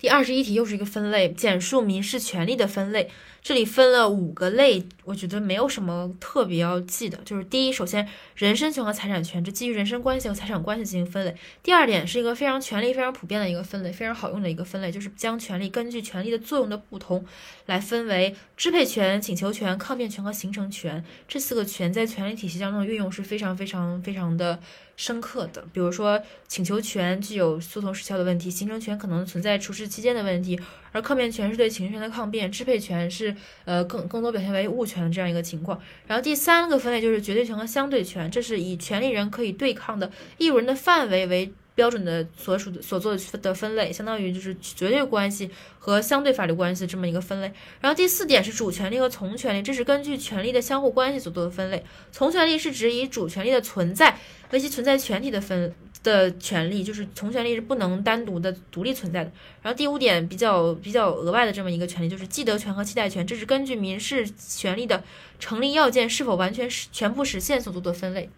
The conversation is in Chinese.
第二十一题又是一个分类，简述民事权利的分类。这里分了五个类，我觉得没有什么特别要记的。就是第一，首先人身权和财产权，这基于人身关系和财产关系进行分类。第二点是一个非常权利非常普遍的一个分类，非常好用的一个分类，就是将权利根据权利的作用的不同来分为支配权、请求权、抗辩权和形成权。这四个权在权利体系当中的运用是非常非常非常的深刻的。比如说，请求权具有诉讼时效的问题，形成权可能存在处置期间的问题。而抗辩权是对请求权的抗辩，支配权是呃更更多表现为物权的这样一个情况。然后第三个分类就是绝对权和相对权，这是以权利人可以对抗的义务人的范围为标准的所属的所做的分类，相当于就是绝对关系和相对法律关系这么一个分类。然后第四点是主权利和从权利，这是根据权利的相互关系所做的分类。从权利是指以主权利的存在为其存在全体的分。的权利就是从权利是不能单独的独立存在的。然后第五点比较比较额外的这么一个权利就是既得权和期待权，这是根据民事权利的成立要件是否完全实全部实现所做的分类。